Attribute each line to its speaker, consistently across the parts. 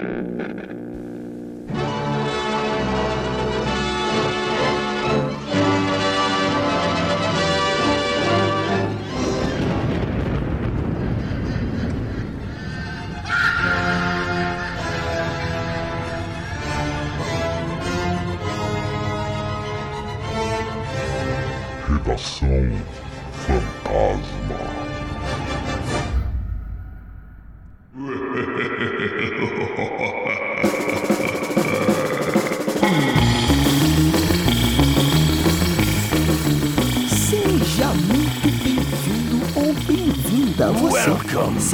Speaker 1: Mm-hmm.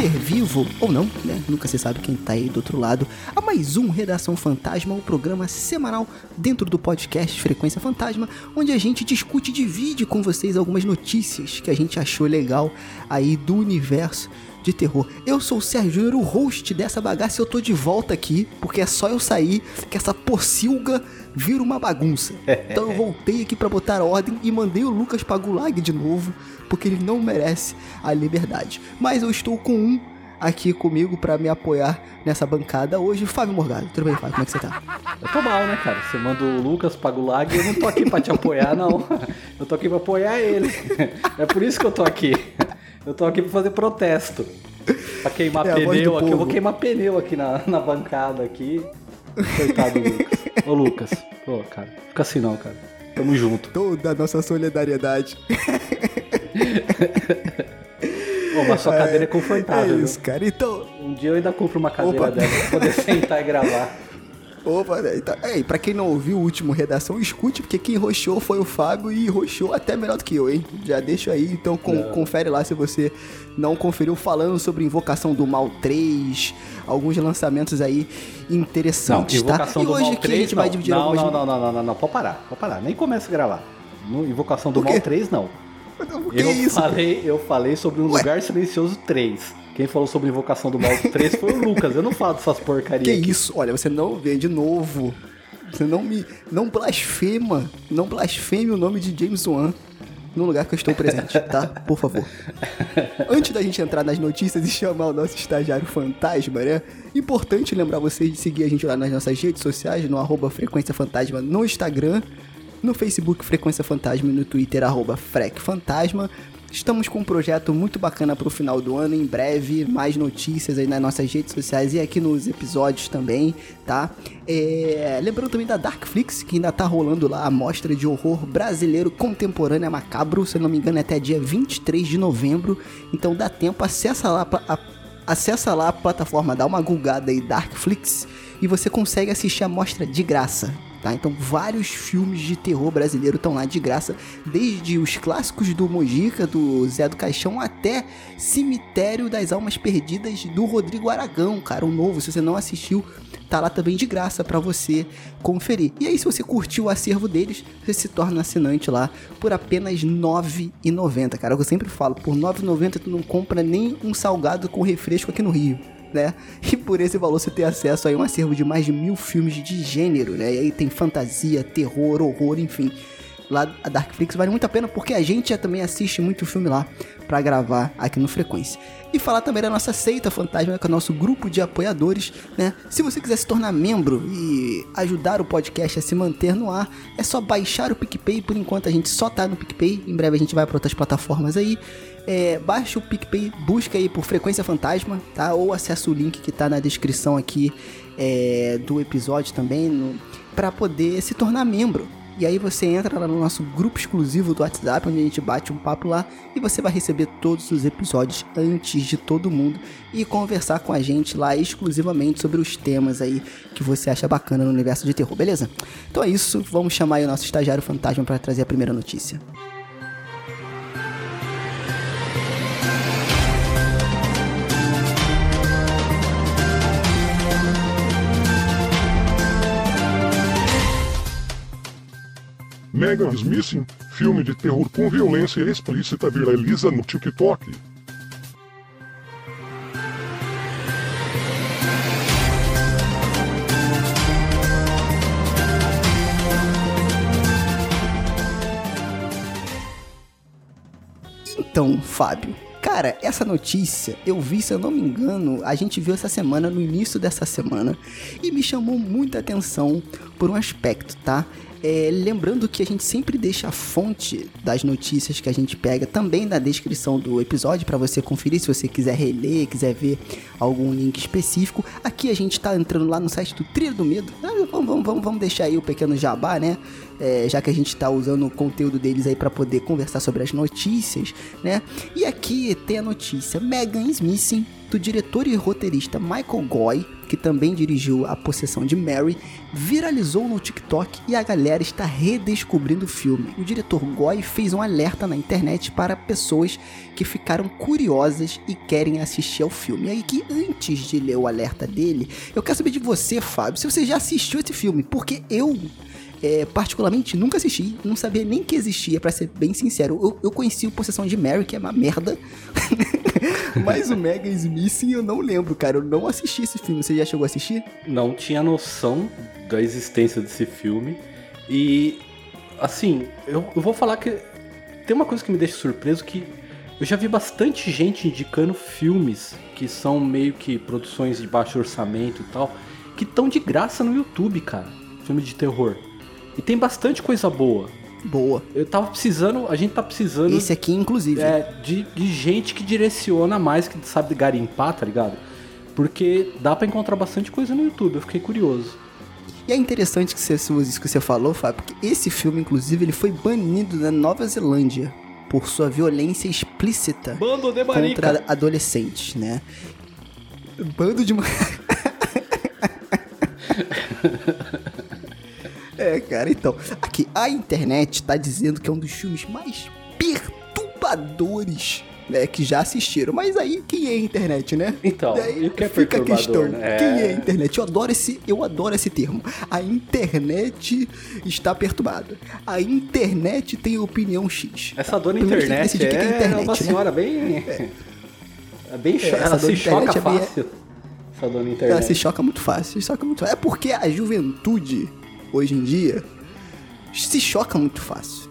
Speaker 2: Ser vivo ou não, né? Nunca se sabe quem tá aí do outro lado, mais um Redação Fantasma, um programa semanal dentro do podcast Frequência Fantasma, onde a gente discute e divide com vocês algumas notícias que a gente achou legal aí do universo de terror. Eu sou o Sérgio Júnior, o host dessa bagaça, e eu tô de volta aqui, porque é só eu sair que essa pocilga vira uma bagunça. Então eu voltei aqui pra botar ordem e mandei o Lucas pra Gulag de novo, porque ele não merece a liberdade. Mas eu estou com um aqui comigo pra me apoiar nessa bancada hoje, Fábio Morgado. Tudo bem, Fábio? Como é que você tá?
Speaker 1: Eu tô mal, né, cara? Você manda o Lucas pra Gulag eu não tô aqui pra te apoiar, não. Eu tô aqui pra apoiar ele. É por isso que eu tô aqui. Eu tô aqui pra fazer protesto. Pra queimar
Speaker 2: É
Speaker 1: pneu aqui. Eu vou
Speaker 2: povo.
Speaker 1: queimar pneu aqui na, na bancada aqui. Coitado do Lucas. Ô, Lucas. Pô, cara. Fica assim não, cara. Tamo junto.
Speaker 2: Toda a nossa solidariedade.
Speaker 1: Ô, mas sua cadeira é confortável,
Speaker 2: É
Speaker 1: viu?
Speaker 2: isso, cara. Então,
Speaker 1: Um dia eu ainda compro uma cadeira
Speaker 2: Opa.
Speaker 1: dessa pra poder sentar e gravar.
Speaker 2: Opa, né? Então, é, pra quem não ouviu o último redação, escute, porque quem roxou foi o Fábio e roxou até melhor do que eu, hein? Já deixo aí, então com- confere lá se você não conferiu, falando sobre Invocação do Mal 3, alguns lançamentos aí
Speaker 1: Não,
Speaker 2: interessantes,
Speaker 1: Invocação
Speaker 2: tá?
Speaker 1: do
Speaker 2: e hoje
Speaker 1: Mal
Speaker 2: aqui
Speaker 1: 3,
Speaker 2: a gente vai
Speaker 1: não.
Speaker 2: dividir
Speaker 1: não,
Speaker 2: algumas...
Speaker 1: não, não, não, não, não, não, pode parar, pode parar. Nem começa a gravar. No Invocação do? Mal 3, não. Eu
Speaker 2: é isso?
Speaker 1: falei, eu falei sobre um
Speaker 2: Ué?
Speaker 1: lugar silencioso 3. Quem falou sobre Invocação do Mal 3 foi o Lucas. Eu não falo dessas porcarias.
Speaker 2: Que
Speaker 1: aqui.
Speaker 2: isso? Olha, você não vê de novo. Você não me. Não blasfema. Não blasfeme o nome de James Wan no lugar que eu estou presente, tá? Por favor. Antes da gente entrar nas notícias e chamar o nosso estagiário fantasma, né? Importante lembrar vocês de seguir a gente lá nas nossas redes sociais, no arroba Frequência Fantasma no Instagram, no Facebook Frequência Fantasma e no Twitter, arroba Frec Fantasma. Estamos com um projeto muito bacana pro final do ano, em breve, mais notícias aí nas nossas redes sociais e aqui nos episódios também, tá? É, Lembrando também da Darkflix, que ainda tá rolando lá a mostra de horror brasileiro contemporâneo macabro, se não me engano é até dia 23 de novembro, então dá tempo, acessa lá a- Acessa lá a plataforma, dá uma gulgada aí, Darkflix, e você consegue assistir a mostra de graça, tá? Então vários filmes de terror brasileiro estão lá de graça, desde os clássicos do Mojica, do Zé do Caixão, até Cemitério das Almas Perdidas do Rodrigo Aragão, cara, o novo, se você não assistiu, tá lá também de graça pra você conferir. E aí, se você curtiu o acervo deles, você se torna assinante lá por apenas R$ 9,90. Cara, eu sempre falo, por R$ 9,90 tu não compra nem um salgado com refresco aqui no Rio. Né? E por esse valor você tem acesso a um acervo de mais de mil filmes de gênero, né? E aí tem fantasia, terror, horror, enfim. Lá a Darkflix vale muito a pena porque a gente já também assiste muito filme lá pra gravar aqui no Frequência. E falar também da nossa seita fantasma, que é o nosso grupo de apoiadores, né? Se você quiser se tornar membro e ajudar o podcast a se manter no ar, é só baixar o PicPay. Por enquanto a gente só tá no PicPay, em breve a gente vai para outras plataformas aí. É, baixa o PicPay, busca aí por Frequência Fantasma, tá? Ou acessa o link que tá na descrição aqui é, do episódio também, para poder se tornar membro. E aí você entra lá no nosso grupo exclusivo do WhatsApp, onde a gente bate um papo lá e você vai receber todos os episódios antes de todo mundo e conversar com a gente lá exclusivamente sobre os temas aí que você acha bacana no universo de terror, beleza? Então é isso, vamos chamar aí o nosso estagiário fantasma para trazer a primeira notícia.
Speaker 3: Megan's Missing, filme de terror com violência explícita viraliza no TikTok.
Speaker 2: Então, Fábio, Cara, essa notícia eu vi, se eu não me engano, a gente viu essa semana, no início dessa semana, e me chamou muita atenção por um aspecto, tá? É, lembrando que a gente sempre deixa a fonte das notícias que a gente pega também na descrição do episódio para você conferir se você quiser reler, quiser ver algum link específico. Aqui a gente tá entrando lá no site do Trilho do Medo. Ah, Vamos, vamos, vamos, vamos deixar aí o pequeno jabá, né? É, já que a gente tá usando o conteúdo deles aí para poder conversar sobre as notícias, né? E aqui tem a notícia: Megan Smith, do diretor e roteirista Michael Goy, que também dirigiu A Possessão de Mary, viralizou no TikTok e a galera está redescobrindo o filme. O diretor Goy fez um alerta na internet para pessoas que ficaram curiosas e querem assistir ao filme. E aí que antes de ler o alerta dele, eu quero saber de você, Fábio, se você já assistiu esse filme, porque eu é, particularmente nunca assisti, não sabia nem que existia, pra ser bem sincero. Eu, eu conheci o Possessão de Mary, que é uma merda. Mas o Mega Smith eu não lembro, cara. Eu não assisti esse filme. Você já chegou a assistir?
Speaker 1: Não tinha noção da existência desse filme. E, assim, eu, eu vou falar que tem uma coisa que me deixa surpreso que eu já vi bastante gente indicando filmes que são meio que produções de baixo orçamento e tal, que estão de graça no YouTube, cara. Filme de terror. E tem bastante coisa boa.
Speaker 2: Boa.
Speaker 1: Eu tava precisando, a gente tá precisando
Speaker 2: Esse aqui, inclusive.
Speaker 1: é, de, de gente que direciona mais, que sabe garimpar, tá ligado? Porque dá pra encontrar bastante coisa no YouTube, eu fiquei curioso.
Speaker 2: E é interessante que você, isso que você falou, Fábio, porque esse filme, inclusive, ele foi banido na Nova Zelândia por sua violência explícita
Speaker 1: Bando de
Speaker 2: contra adolescentes, né? Bando de. é, cara, então. Aqui, a internet tá dizendo que é um dos filmes mais perturbadores. Né, que já assistiram, mas aí quem é a internet, né?
Speaker 1: Então,
Speaker 2: Daí
Speaker 1: o que é
Speaker 2: fica a questão,
Speaker 1: né?
Speaker 2: quem
Speaker 1: É.
Speaker 2: é a internet? Eu adoro esse, eu adoro esse termo. A internet está perturbada. A internet tem opinião X.
Speaker 1: Essa dona
Speaker 2: Primeiro tem que
Speaker 1: internet
Speaker 2: o que é
Speaker 1: é,
Speaker 2: internet,
Speaker 1: uma
Speaker 2: né?
Speaker 1: senhora bem. É, bem cho-
Speaker 2: essa
Speaker 1: Ela se choca
Speaker 2: é bem-
Speaker 1: fácil. Essa dona
Speaker 2: Ela
Speaker 1: internet.
Speaker 2: se choca muito fácil, se choca muito fácil. É porque a juventude, hoje em dia, se choca muito fácil.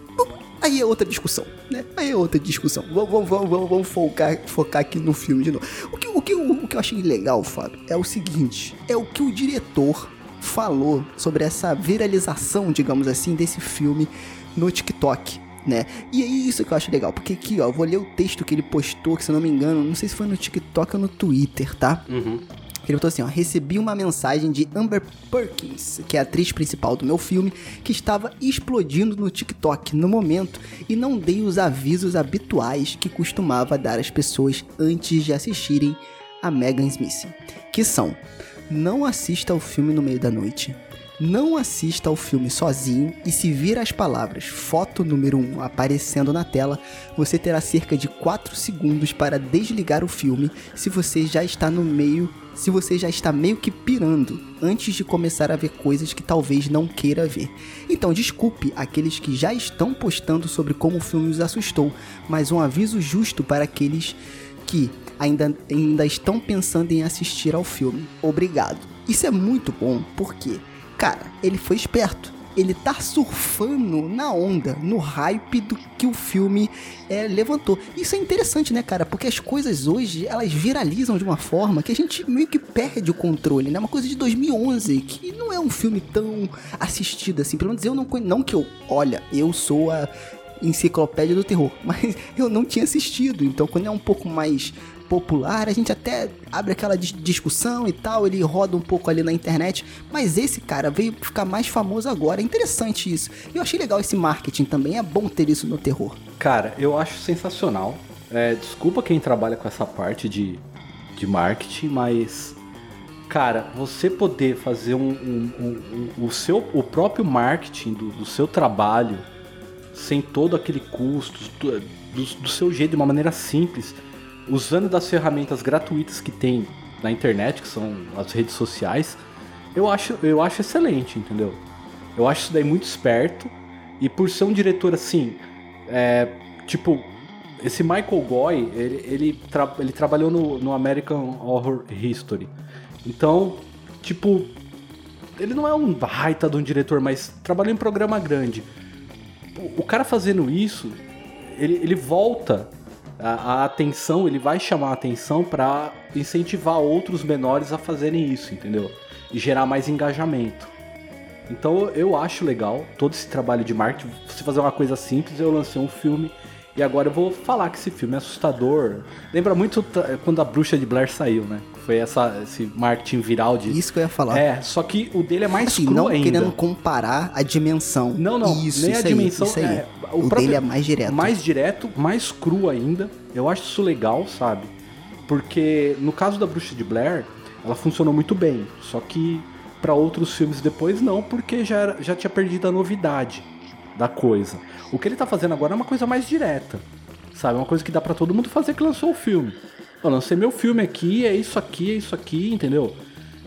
Speaker 2: Aí é outra discussão, né? Aí é outra discussão. Vamos, vamos, vamos, vamos, focar, focar aqui no filme de novo. O que, o, que, o que eu achei legal, Fábio, é o seguinte: é o que o diretor falou sobre essa viralização, digamos assim, desse filme no TikTok. Né? E é isso que eu acho legal, porque aqui, ó, vou ler o texto que ele postou, que se eu não me engano, não sei se foi no TikTok ou no Twitter, tá?
Speaker 1: Uhum.
Speaker 2: Ele botou assim, ó, recebi uma mensagem de Amber Perkins, que é a atriz principal do meu filme, que estava explodindo no TikTok no momento e não dei os avisos habituais que costumava dar às pessoas antes de assistirem a Megan Smith, que são: não assista ao filme no meio da noite, não assista ao filme sozinho e se vir as palavras foto número 1 um aparecendo na tela, você terá cerca de 4 segundos para desligar o filme se você já está no meio, se você já está meio que pirando antes de começar a ver coisas que talvez não queira ver. Então, desculpe aqueles que já estão postando sobre como o filme os assustou, mas um aviso justo para aqueles que ainda, ainda estão pensando em assistir ao filme. Obrigado. Isso é muito bom, porque, cara, ele foi esperto. Ele tá surfando na onda, no hype do que o filme é, levantou. Isso é interessante, né, cara? Porque as coisas hoje, elas viralizam de uma forma que a gente meio que perde o controle, né? Uma coisa de 2011, que não é um filme tão assistido assim. Pelo menos eu não. Não que eu. Olha, eu sou a enciclopédia do terror, mas eu não tinha assistido. Então, quando é um pouco mais popular, a gente até abre aquela dis- discussão e tal, ele roda um pouco ali na internet, mas esse cara veio ficar mais famoso agora. É interessante isso. Eu achei legal esse marketing também, é bom ter isso no terror.
Speaker 1: Cara, eu acho sensacional. É, desculpa quem trabalha com essa parte de, de marketing, mas. Cara, você poder fazer um- um- um- o, seu, o próprio marketing do, do seu trabalho sem todo aquele custo, do, do- do seu jeito, de uma maneira simples, usando das ferramentas gratuitas que tem na internet, que são as redes sociais, eu acho, eu acho excelente, entendeu? Eu acho isso daí muito esperto. E por ser um diretor assim, é, tipo, esse Michael Goy, ele, ele, tra- ele trabalhou no, no American Horror History. Então, tipo, ele não é um baita de um diretor, mas trabalhou em programa grande. O, o cara fazendo isso, ele, ele volta A, a atenção, ele vai chamar a atenção para incentivar outros menores a fazerem isso, entendeu? E gerar mais engajamento. Então eu acho legal todo esse trabalho de marketing. Você fazer uma coisa simples, eu lancei um filme e agora eu vou falar que esse filme é assustador. Lembra muito quando a Bruxa de Blair saiu, né? Foi essa, esse marketing viral de.
Speaker 2: Isso que eu ia falar.
Speaker 1: É, só que o dele é mais
Speaker 2: assim,
Speaker 1: cru
Speaker 2: não
Speaker 1: ainda.
Speaker 2: querendo comparar a dimensão.
Speaker 1: Não, não.
Speaker 2: Isso,
Speaker 1: nem
Speaker 2: isso
Speaker 1: a dimensão.
Speaker 2: Aí, isso aí.
Speaker 1: É,
Speaker 2: o
Speaker 1: próprio-
Speaker 2: dele é mais direto.
Speaker 1: Mais direto, mais cru ainda. Eu acho isso legal, sabe? Porque no caso da Bruxa de Blair, ela funcionou muito bem. Só que para outros filmes depois não, porque já, era- já tinha perdido a novidade da coisa. O que ele tá fazendo agora é uma coisa mais direta. Sabe? Uma coisa que dá pra todo mundo fazer que lançou o filme. Eu lancei meu filme aqui, é isso aqui, é isso aqui, entendeu?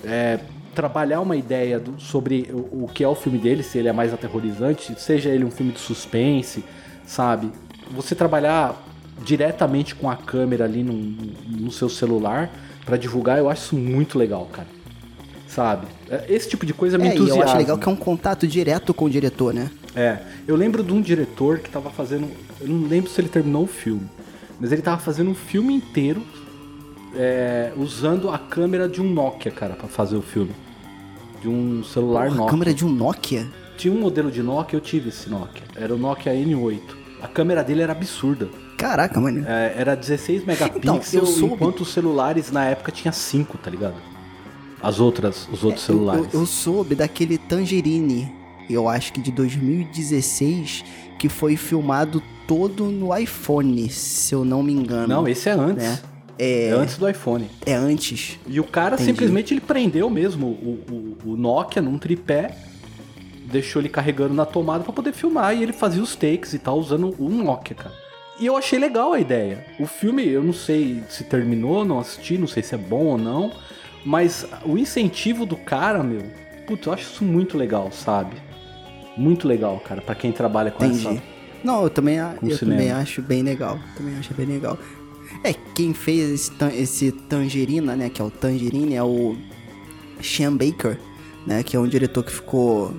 Speaker 1: É, trabalhar uma ideia do- sobre o, o que é o filme dele, se ele é mais aterrorizante, seja ele um filme de suspense, sabe? Você trabalhar diretamente com a câmera ali no, no seu celular pra divulgar, eu acho isso muito legal, cara. Sabe? É, Esse tipo de coisa me
Speaker 2: É, e eu
Speaker 1: entusiasma.
Speaker 2: acho legal que é um contato direto com o diretor, né?
Speaker 1: É, eu lembro de um diretor que tava fazendo. Eu não lembro se ele terminou o filme, mas ele tava fazendo um filme inteiro é, usando a câmera de um Nokia, cara, pra fazer o filme. De um celular
Speaker 2: a
Speaker 1: Nokia.
Speaker 2: câmera de um Nokia.
Speaker 1: Tinha um modelo de Nokia, eu tive esse Nokia. Era o Nokia N8. A câmera dele era absurda.
Speaker 2: Caraca, mano.
Speaker 1: É, era 16 megapixels,
Speaker 2: Então, soube-
Speaker 1: enquanto os celulares na época tinha 5, tá ligado? As outras, os outros
Speaker 2: Eu,
Speaker 1: celulares.
Speaker 2: eu, eu soube daquele Tangerine, eu acho que de 2016, que foi filmado todo no iPhone, se eu não me engano.
Speaker 1: Não, esse é antes.
Speaker 2: Né?
Speaker 1: É... antes do iPhone.
Speaker 2: É antes.
Speaker 1: E o cara
Speaker 2: Entendi.
Speaker 1: simplesmente ele prendeu mesmo o, o, o Nokia num tripé, deixou ele carregando na tomada pra poder filmar e ele fazia os takes e tal usando o Nokia, cara. E eu achei legal a ideia. O filme, eu não sei se terminou, não assisti, não sei se é bom ou não, mas o incentivo do cara, meu, putz, eu acho isso muito legal, sabe? Muito legal, cara, pra quem trabalha com
Speaker 2: Entendi.
Speaker 1: essa.
Speaker 2: Não, eu também, eu
Speaker 1: cinema.
Speaker 2: também acho bem legal. Também acho bem legal. É, quem fez esse, esse Tangerina, né, que é o Tangerine, é o Sean Baker, né, que é um diretor que ficou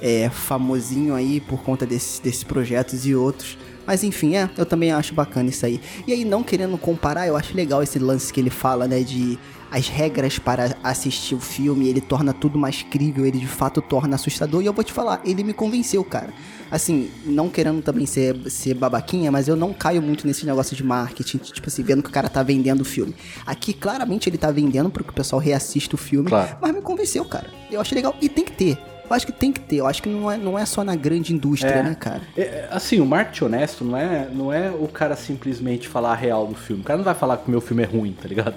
Speaker 2: é, famosinho aí por conta desses, desses projetos e outros. Mas enfim, é, eu também acho bacana isso aí. E aí, não querendo comparar, eu acho legal esse lance que ele fala, né, de as regras para assistir o filme, ele torna tudo mais crível, ele de fato torna assustador. E eu vou te falar, ele me convenceu, cara. Assim, não querendo também ser, ser babaquinha, mas eu não caio muito nesse negócio de marketing, tipo assim, vendo que o cara tá vendendo o filme. Aqui, claramente, ele tá vendendo porque o pessoal reassista o filme,
Speaker 1: Claro.
Speaker 2: mas me convenceu, cara. Eu achei legal. E tem que ter. Eu acho que tem que ter. Eu acho que não é, não é só na grande indústria,
Speaker 1: É.
Speaker 2: né, cara?
Speaker 1: É, assim, o marketing honesto não é, não é o cara simplesmente falar a real do filme. O cara não vai falar que o meu filme é ruim, tá ligado?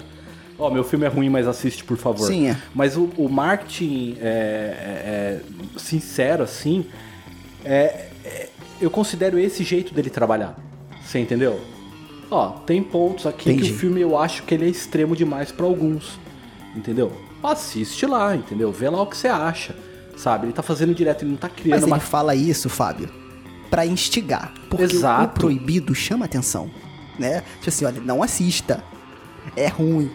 Speaker 1: Ó, meu filme é ruim, mas assiste, por favor.
Speaker 2: Sim, é.
Speaker 1: Mas o, o marketing é, é, é, sincero, assim, é, é- eu considero esse jeito dele trabalhar. Você entendeu? Ó, tem pontos aqui
Speaker 2: Entendi.
Speaker 1: que o filme eu acho que ele é extremo demais pra alguns. Entendeu? Assiste lá, entendeu? Vê lá o que você acha. Sabe? Ele tá fazendo direto, ele não tá criando
Speaker 2: Mas
Speaker 1: uma
Speaker 2: ele fala isso, Fábio, pra instigar. Porque
Speaker 1: Exato.
Speaker 2: o proibido chama atenção, né? Tipo assim, olha, não assista. É ruim.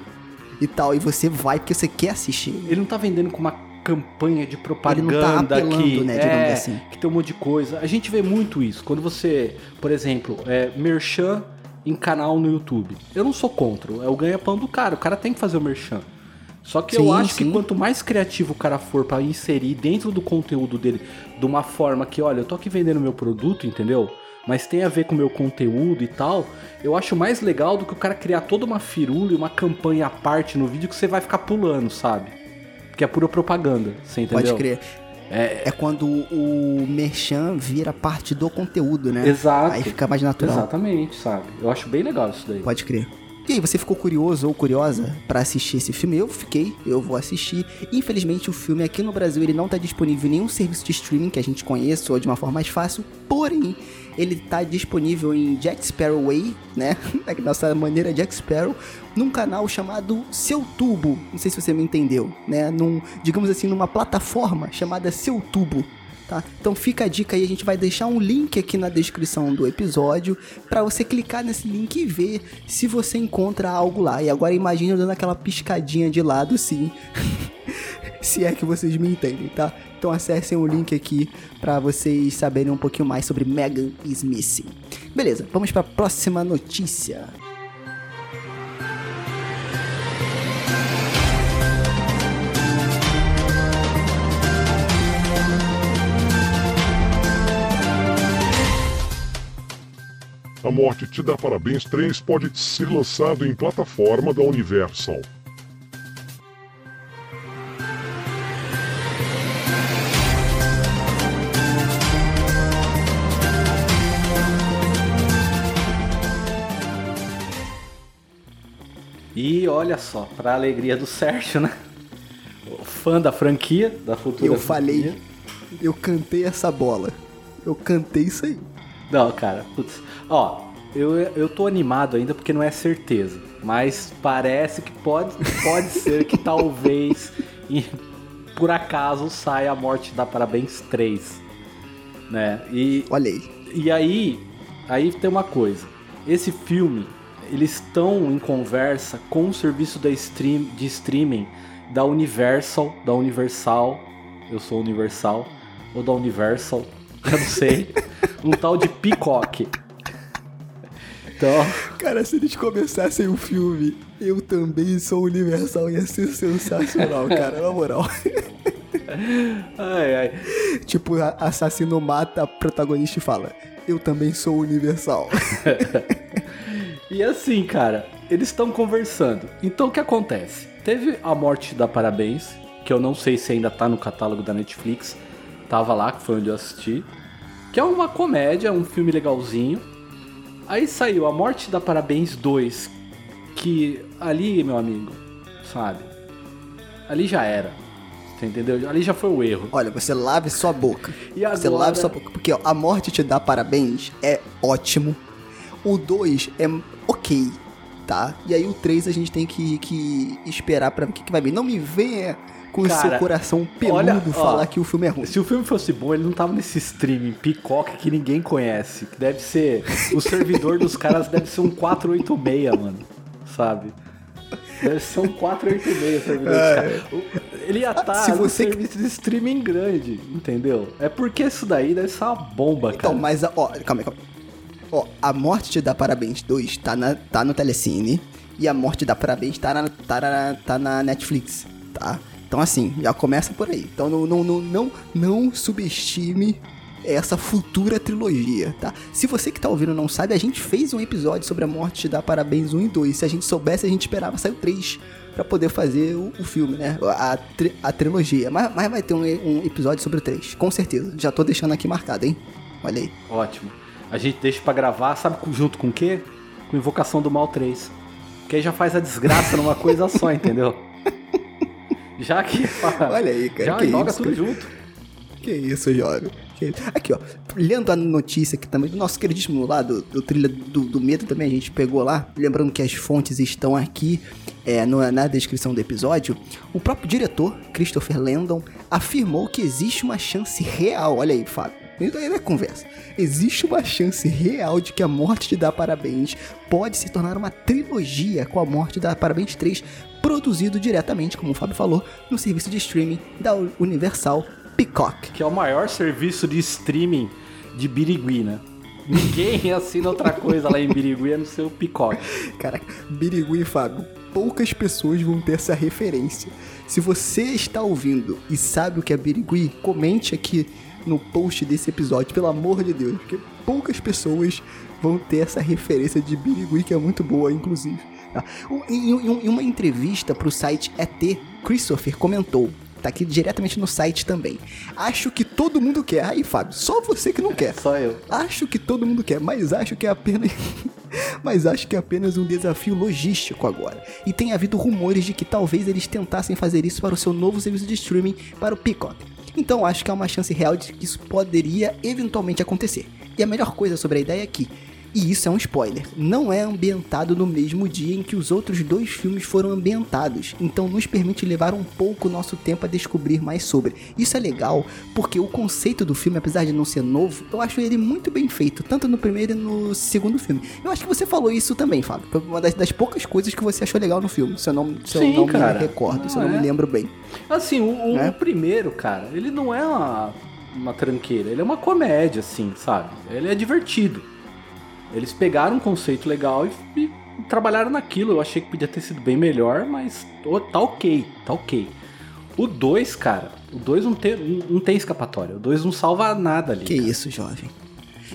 Speaker 2: E tal, e você vai porque você quer assistir.
Speaker 1: Ele não tá vendendo com uma campanha de propaganda
Speaker 2: Ele não tá apelando,
Speaker 1: que,
Speaker 2: né,
Speaker 1: é,
Speaker 2: assim.
Speaker 1: que tem um monte de coisa. A gente vê muito isso. Quando você, por exemplo, é, merchan em canal no YouTube. Eu não sou contra, é o ganha-pão do cara. O cara tem que fazer o merchan. Só que eu
Speaker 2: Sim,
Speaker 1: acho que
Speaker 2: sim.
Speaker 1: quanto mais criativo o cara for pra inserir dentro do conteúdo dele de uma forma que, olha, eu tô aqui vendendo meu produto, entendeu? Mas tem a ver com o meu conteúdo e tal, eu acho mais legal do que o cara criar toda uma firula e uma campanha à parte no vídeo que você vai ficar pulando, sabe? Porque é pura propaganda, você entendeu?
Speaker 2: Pode crer. É, quando o merchan vira parte do conteúdo, né?
Speaker 1: Exato.
Speaker 2: Aí fica mais natural.
Speaker 1: Exatamente, sabe? Eu acho bem legal isso daí.
Speaker 2: Pode crer. E aí, você ficou curioso ou curiosa pra assistir esse filme? Eu fiquei, eu vou assistir. Infelizmente, o filme aqui no Brasil ele não tá disponível em nenhum serviço de streaming que a gente conheça ou de uma forma mais fácil. Porém, ele tá disponível em Jack Sparrow Way, né? Da nossa maneira Jack Sparrow, num canal chamado Seu Tubo. Não sei se você me entendeu, né? Num, digamos assim, numa plataforma chamada Seu Tubo. Tá? Então fica a dica aí, a gente vai deixar um link aqui na descrição do episódio para você clicar nesse link e ver se você encontra algo lá. E agora imagina eu dando aquela piscadinha de lado, sim. se é que vocês me entendem, tá? Então acessem o link aqui para vocês saberem um pouquinho mais sobre Megan Missing. Beleza, vamos para a próxima notícia.
Speaker 3: A Morte Te Dá Parabéns 3 pode ser lançado em plataforma da Universal.
Speaker 1: E olha só, pra alegria do Sérgio, né? O fã da franquia, da futura
Speaker 2: Eu
Speaker 1: franquia.
Speaker 2: falei, eu cantei essa bola. Eu cantei isso aí.
Speaker 1: Não, cara, putz. Ó, eu, eu tô animado ainda porque não é certeza. Mas parece que pode, pode ser que talvez, e, por acaso, saia a morte da Parabéns 3. Né? E,
Speaker 2: Olha aí.
Speaker 1: e aí, aí tem uma coisa. Esse filme, eles estão em conversa com o serviço da stream, de streaming da Universal, da Universal, eu sou Universal, ou da Universal, eu não sei, um tal de Peacock. Então,
Speaker 2: Cara, se eles começassem o filme, eu também sou universal, ia ser sensacional, cara, na moral.
Speaker 1: ai, ai.
Speaker 2: tipo, assassino mata a protagonista e fala: Eu também sou universal.
Speaker 1: E assim, cara, eles estão conversando. Então o que acontece? Teve a morte da Parabéns, que eu não sei se ainda tá no catálogo da Netflix. Tava lá, que foi onde eu assisti. Que é uma comédia, um filme legalzinho. Aí saiu a morte da Parabéns 2, que ali, meu amigo, sabe? Ali já era. Você entendeu? Ali já foi o erro.
Speaker 2: Olha, você lave sua boca.
Speaker 1: E
Speaker 2: Você
Speaker 1: agora?
Speaker 2: lave sua boca. Porque ó, a morte te dá parabéns é ótimo. O 2 é ok, tá? E aí o 3 a gente tem que, que esperar pra ver o que, que vai vir. Não me venha com o seu coração peludo
Speaker 1: olha, ó,
Speaker 2: falar que o filme é ruim.
Speaker 1: Se o filme fosse bom, ele não tava nesse streaming picoca que ninguém conhece. Que deve ser. O servidor dos caras deve ser um 486, mano. Sabe? Deve ser um 486 o servidor dos caras. O- Ele ia estar
Speaker 2: É. Se
Speaker 1: no
Speaker 2: você-
Speaker 1: serviço de streaming grande, entendeu? É porque isso daí deve ser uma bomba,
Speaker 2: Então,
Speaker 1: cara.
Speaker 2: mas a- ó, calma aí, calma aí. Ó, a morte te dá parabéns 2 tá, na, tá no Telecine. E a morte dá parabéns tá na, tá, na, tá na Netflix, tá? Então assim, já começa por aí. Então não, não, não, não, não subestime essa futura trilogia, tá? Se você que tá ouvindo não sabe, a gente fez um episódio sobre a morte te dá parabéns 1 e 2. Se a gente soubesse, a gente esperava sair o 3 pra poder fazer o, o filme, né? A, tri- a trilogia. Mas, mas vai ter um, um episódio sobre o 3, com certeza. Já tô deixando aqui marcado, hein? Olha aí.
Speaker 1: Ótimo. A gente deixa pra gravar, sabe junto com o quê? Com Invocação do Mal 3. Que aí já faz a desgraça numa coisa só, entendeu? Já que.
Speaker 2: Olha aí, cara,
Speaker 1: Já
Speaker 2: que
Speaker 1: joga
Speaker 2: isso,
Speaker 1: tudo
Speaker 2: cara.
Speaker 1: junto.
Speaker 2: Que isso, jovem. Aqui, ó. Lendo a notícia aqui também do nosso queridíssimo lá, do, do Trilha do, do Medo também, a gente pegou lá. Lembrando que as fontes estão aqui é, no- na descrição do episódio. O próprio diretor, Christopher Landon, afirmou que existe uma chance real. Olha aí, Fábio. Isso aí é conversa. Existe uma chance real de que a morte de Dá Parabéns pode se tornar uma trilogia com a morte da Parabéns 3, produzido diretamente, como o Fábio falou, no serviço de streaming da Universal Peacock.
Speaker 1: Que é o maior serviço de streaming de Birigui, né? Ninguém assina outra coisa lá em Birigui a não ser o Picote.
Speaker 2: Caraca, Birigui Fábio, poucas pessoas vão ter essa referência. Se você está ouvindo e sabe o que é Birigui, comente aqui no post desse episódio, pelo amor de Deus, porque poucas pessoas vão ter essa referência de Birigui, que é muito boa, inclusive. O- Em, em- em uma entrevista para o site ET, Christopher comentou. Tá aqui diretamente no site também. Acho que todo mundo quer. Aí, Fábio, só você que não quer.
Speaker 1: Só eu.
Speaker 2: Acho que todo mundo quer, mas acho que é apenas. mas acho que é apenas um desafio logístico agora. E tem havido rumores de que talvez eles tentassem fazer isso para o seu novo serviço de streaming para o Peacock. Então acho que há uma chance real de que isso poderia eventualmente acontecer. E a melhor coisa sobre a ideia é que, e isso é um spoiler, não é ambientado no mesmo dia em que os outros dois filmes foram ambientados, então nos permite levar um pouco nosso tempo a descobrir mais sobre. Isso é legal, porque o conceito do filme, apesar de não ser novo, eu acho ele muito bem feito, tanto no primeiro e no segundo filme. Eu acho que você falou isso também, Fábio. Foi uma das, das poucas coisas que você achou legal no filme, se eu não, se
Speaker 1: Sim,
Speaker 2: eu não
Speaker 1: cara.
Speaker 2: me recordo, se eu
Speaker 1: Não,
Speaker 2: não
Speaker 1: é.
Speaker 2: me lembro bem.
Speaker 1: Assim, o, o-
Speaker 2: Né?
Speaker 1: o primeiro, cara, ele não é uma, uma tranqueira, ele é uma comédia, assim, sabe? Ele é divertido. Eles pegaram um conceito legal e, e trabalharam naquilo. Eu achei que podia ter sido bem melhor, mas oh, tá ok, tá ok. O 2, cara, o 2 não tem, não tem escapatória. O 2 não salva nada ali.
Speaker 2: Que
Speaker 1: cara.
Speaker 2: isso, jovem.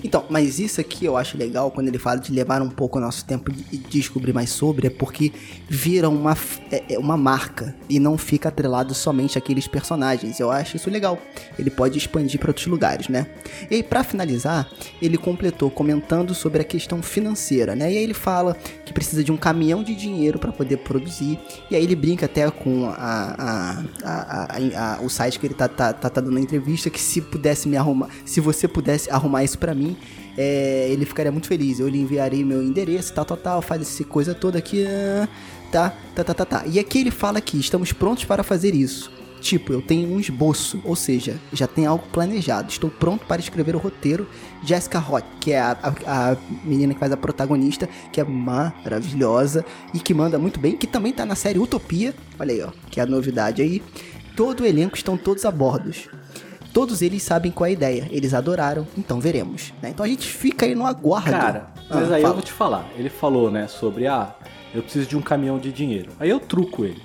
Speaker 2: Então, mas isso aqui eu acho legal quando ele fala de levar um pouco o nosso tempo e descobrir mais sobre, é porque vira uma, é, é uma marca e não fica atrelado somente àqueles personagens. Eu acho isso legal. Ele pode expandir para outros lugares, né? E aí, pra finalizar, ele completou comentando sobre a questão financeira, né? E aí ele fala que precisa de um caminhão de dinheiro para poder produzir. E aí ele brinca até com a, a, a, o site que ele tá, tá, tá, tá dando a entrevista que se pudesse me arrumar, se você pudesse arrumar isso para mim mim, é, ele ficaria muito feliz. Eu lhe enviarei meu endereço, tal, tal, tal, faz essa coisa toda aqui, tá, tá, tá, tá, tá. E aqui ele fala que estamos prontos para fazer isso. Tipo, eu tenho um esboço, ou seja, já tem algo planejado. Estou pronto para escrever o roteiro. Jessica Roth, que é a, a, a, menina que faz a protagonista, que é maravilhosa e que manda muito bem, que também tá na série Utopia. Olha aí, ó, que é a novidade aí. Todo o elenco estão todos a bordos. Todos eles sabem qual é a ideia. Eles adoraram, então veremos. Né? Então a gente fica aí no aguardo.
Speaker 1: Cara, mas ah, aí fala. eu vou te falar. Ele falou, né, sobre, ah, eu preciso de um caminhão de dinheiro. Aí eu truco ele.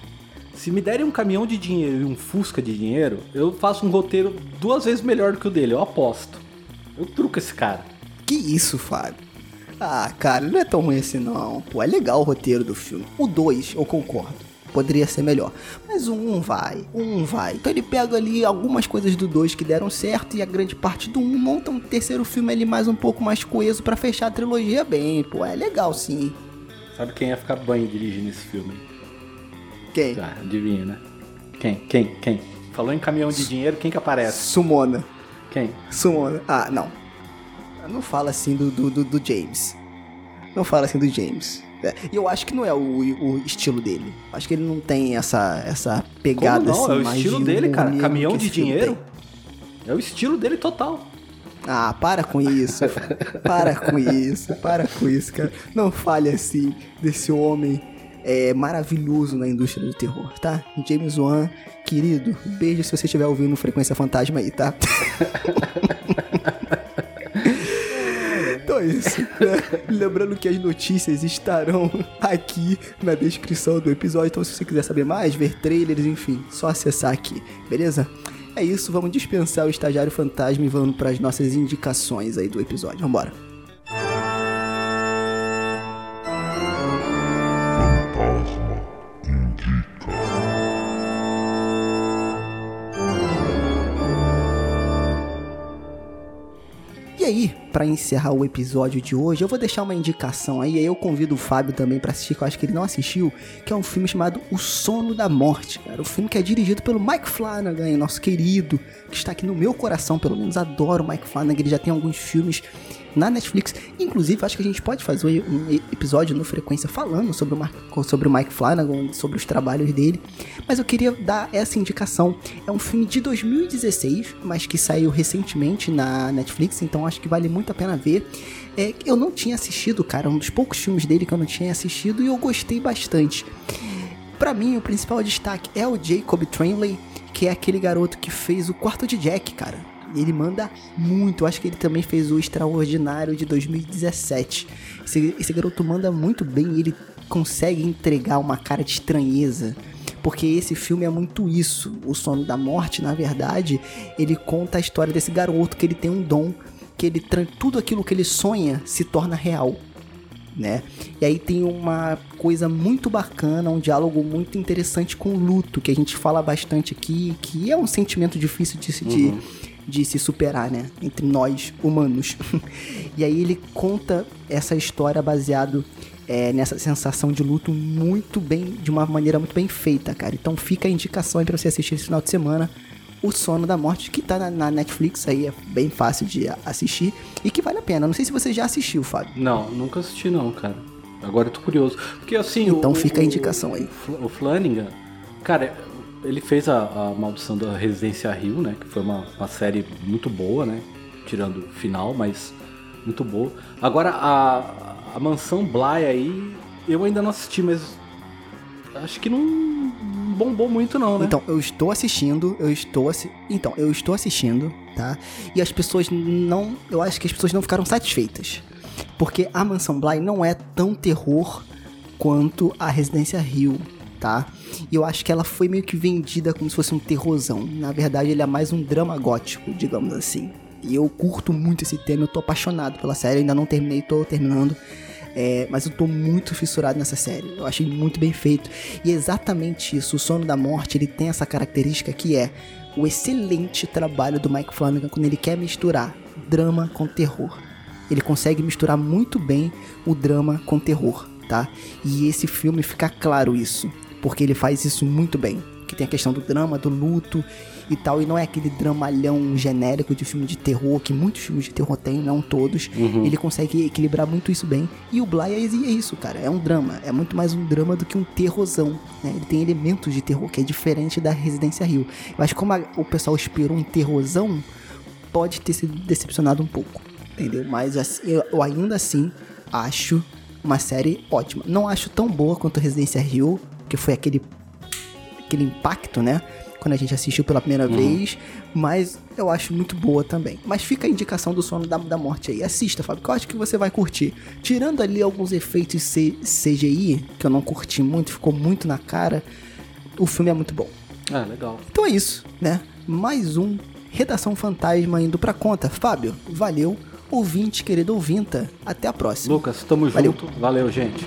Speaker 1: Se me derem um caminhão de dinheiro e um Fusca de dinheiro, eu faço um roteiro duas vezes melhor do que o dele, eu aposto. Eu truco esse cara.
Speaker 2: Que isso, Fábio? Ah, cara, não é tão ruim assim não. Pô, é legal o roteiro do filme. O 2, eu concordo poderia ser melhor. Mas o 1 um vai, o 1 um vai. Então ele pega ali algumas coisas do 2 que deram certo e a grande parte do 1 um, monta um terceiro filme ali mais um pouco mais coeso para fechar a trilogia bem. Pô, é legal sim.
Speaker 1: Sabe quem ia ficar banho dirigindo esse filme?
Speaker 2: Quem?
Speaker 1: Ah, adivinha, né? Quem? Quem? Quem? Falou em caminhão de dinheiro, quem que aparece?
Speaker 2: Sumona.
Speaker 1: Quem?
Speaker 2: Sumona. Ah, não. Não fala assim do, do, do, do James. Não fala assim do James. É, e eu acho que não é o, o, estilo dele. Acho que ele não tem essa, essa pegada
Speaker 1: Como
Speaker 2: não?
Speaker 1: assim. É o estilo dele, cara. Caminhão de dinheiro. Tem. É o estilo dele total.
Speaker 2: Ah, para com isso. para com isso. Para com isso, cara. Não fale assim desse homem é, maravilhoso na indústria do terror, tá? James Wan, querido, beijo se você estiver ouvindo Frequência Fantasma aí, tá? Isso. Né? Lembrando que as notícias estarão aqui na descrição do episódio. Então, se você quiser saber mais, ver trailers, enfim, só acessar aqui, beleza? É isso, vamos dispensar o estagiário fantasma e vamos para as nossas indicações aí do episódio. Vambora. aí, para encerrar o episódio de hoje, eu vou deixar uma indicação aí, aí eu convido o Fábio também para assistir, que eu acho que ele não assistiu, que é um filme chamado O Sono da Morte, cara. O filme que é dirigido pelo Mike Flanagan, nosso querido, que está aqui no meu coração, pelo menos adoro o Mike Flanagan, ele já tem alguns filmes na Netflix. Inclusive, acho que a gente pode fazer um episódio no Frequência falando sobre o, Mark, sobre o Mike Flanagan, sobre os trabalhos dele. Mas eu queria dar essa indicação. É um filme de 2016, mas que saiu recentemente na Netflix, então acho que vale muito a pena ver. É, eu não tinha assistido, cara, um dos poucos filmes dele que eu não tinha assistido e eu gostei bastante. Para mim, o principal destaque é o Jacob Tremblay, que é aquele garoto que fez o quarto de Jack, cara ele manda muito. Acho que ele também fez o Extraordinário de 2017. Esse, esse garoto manda muito bem ele consegue entregar uma cara de estranheza. Porque esse filme é muito isso. O Sono da Morte, na verdade, ele conta a história desse garoto que ele tem um dom, que ele tudo aquilo que ele sonha se torna real. Né? E aí tem uma coisa muito bacana, um diálogo muito interessante com o luto, que a gente fala bastante aqui, que é um sentimento difícil de, uhum. De, se superar, né? Entre nós, humanos. e aí ele conta essa história baseado é, nessa sensação de luto muito bem, de uma maneira muito bem feita, cara. Então fica a indicação aí pra você assistir esse final de semana. O Sono da Morte, que tá na, na, Netflix aí, é bem fácil de assistir e que vale a pena. Não sei se você já assistiu, Fábio.
Speaker 1: Não, nunca assisti não, cara. Agora eu tô curioso. Porque assim.
Speaker 2: Então o, fica a indicação aí.
Speaker 1: O Flanagan, cara, ele fez a, a Maldição da Residência Rio, né? Que foi uma, uma série muito boa, né? Tirando o final, mas muito boa. Agora, a, a Mansão Bly aí, eu ainda não assisti, mas acho que não bombou muito não, né?
Speaker 2: Então, eu estou assistindo, eu estou assi... Então, eu estou assistindo, tá? E as pessoas não, eu acho que as pessoas não ficaram satisfeitas. Porque a Mansão Bly não é tão terror quanto a Residência Rio, tá? E eu acho que ela foi meio que vendida como se fosse um terrorzão. Na verdade, ele é mais um drama gótico, digamos assim. E eu curto muito esse tema, eu tô apaixonado pela série, ainda não terminei, tô terminando. É, mas eu tô muito fissurado nessa série. Eu achei muito bem feito. E é exatamente isso. O Sono da Morte, ele tem essa característica que é o excelente trabalho do Mike Flanagan quando ele quer misturar drama com terror. Ele consegue misturar muito bem o drama com terror, tá? E esse filme fica claro isso, porque ele faz isso muito bem. Que tem a questão do drama, do luto e tal, e não é aquele dramalhão genérico de filme de terror que muitos filmes de terror têm, não todos.
Speaker 1: Uhum.
Speaker 2: Ele consegue equilibrar muito isso bem. E o Bly é isso, cara. É um drama. É muito mais um drama do que um terrorzão. Né? Ele tem elementos de terror que é diferente da Residência Rio. Que como a, o pessoal esperou um terrorzão, pode ter sido decepcionado um pouco. Entendeu? Mas assim, eu, eu ainda assim acho uma série ótima. Não acho tão boa quanto Residência Rio, que foi aquele aquele impacto, né? Quando a gente assistiu pela primeira vez, mas eu acho muito boa também. Mas fica a indicação do sono da, da morte aí. Assista, Fábio, que eu acho que você vai curtir. Tirando ali alguns efeitos C- CGI, que eu não curti muito, ficou muito na cara, o filme é muito bom.
Speaker 1: Ah, legal.
Speaker 2: Então é isso, né? Mais um Redação Fantasma indo pra conta. Fábio, valeu. Ouvinte, querido ouvinta, até a próxima.
Speaker 1: Lucas, tamo
Speaker 2: Valeu.
Speaker 1: junto. Valeu, gente.